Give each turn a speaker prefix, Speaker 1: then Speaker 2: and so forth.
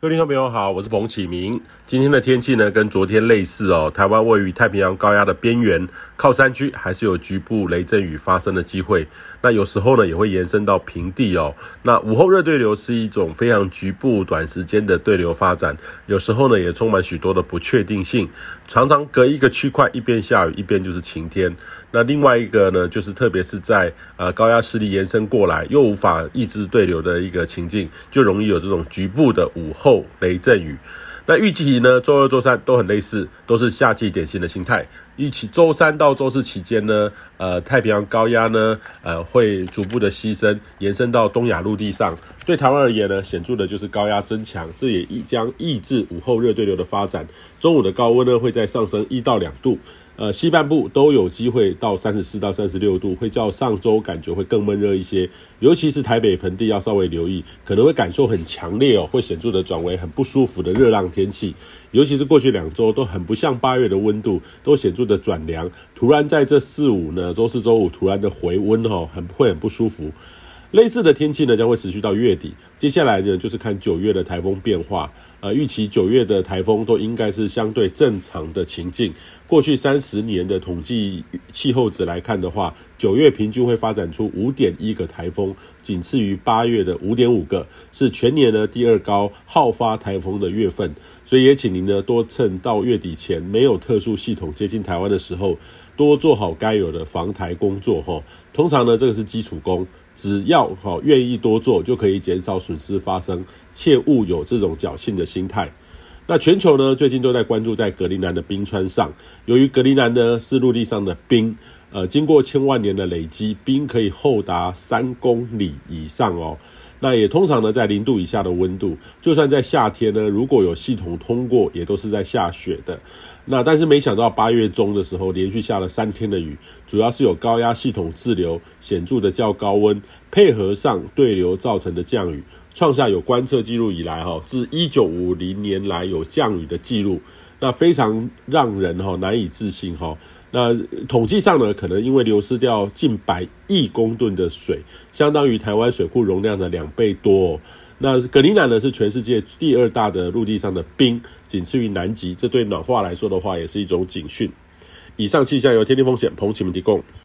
Speaker 1: 各位听众朋友好，我是彭启明。今天的天气呢，跟昨天类似哦。台湾位于太平洋高压的边缘，靠山区还是有局部雷阵雨发生的机会。那有时候呢，也会延伸到平地哦。那午后热对流是一种非常局部、短时间的对流发展，有时候呢，也充满许多的不确定性。常常隔一个区块，一边下雨，一边就是晴天。那另外一个呢，就是特别是在呃高压势力延伸过来，又无法抑制对流的一个情境，就容易有这种局部的午后雷阵雨。那预期呢，周二、周三都很类似，都是夏季典型的心态。预期周三到周四期间呢，呃，太平洋高压呢，呃，会逐步的西伸，延伸到东亚陆地上。对台湾而言呢，显著的就是高压增强，这也将抑制午后热对流的发展。中午的高温呢，会再上升一到两度。呃，西半部都有机会到三十四到三十六度，会较上周感觉会更闷热一些，尤其是台北盆地要稍微留意，可能会感受很强烈哦，会显著的转为很不舒服的热浪天气，尤其是过去两周都很不像八月的温度，都显著的转凉，突然在这四五呢，周四周五突然的回温哦，很会很不舒服。类似的天气呢，将会持续到月底。接下来呢，就是看九月的台风变化。呃，预期九月的台风都应该是相对正常的情境。过去三十年的统计气候值来看的话，九月平均会发展出五点一个台风，仅次于八月的五点五个，是全年呢第二高好发台风的月份。所以也请您呢多趁到月底前没有特殊系统接近台湾的时候，多做好该有的防台工作。哈，通常呢这个是基础功。只要哈愿意多做，就可以减少损失发生，切勿有这种侥幸的心态。那全球呢，最近都在关注在格陵兰的冰川上，由于格陵兰呢是陆地上的冰，呃，经过千万年的累积，冰可以厚达三公里以上哦。那也通常呢，在零度以下的温度，就算在夏天呢，如果有系统通过，也都是在下雪的。那但是没想到八月中的时候，连续下了三天的雨，主要是有高压系统滞留，显著的较高温，配合上对流造成的降雨，创下有观测记录以来哈，自一九五零年来有降雨的记录，那非常让人哈难以置信哈。那统计上呢，可能因为流失掉近百亿公吨的水，相当于台湾水库容量的两倍多。那格陵兰呢，是全世界第二大的陆地上的冰，仅次于南极。这对暖化来说的话，也是一种警讯。以上气象由天气风险彭启明提供。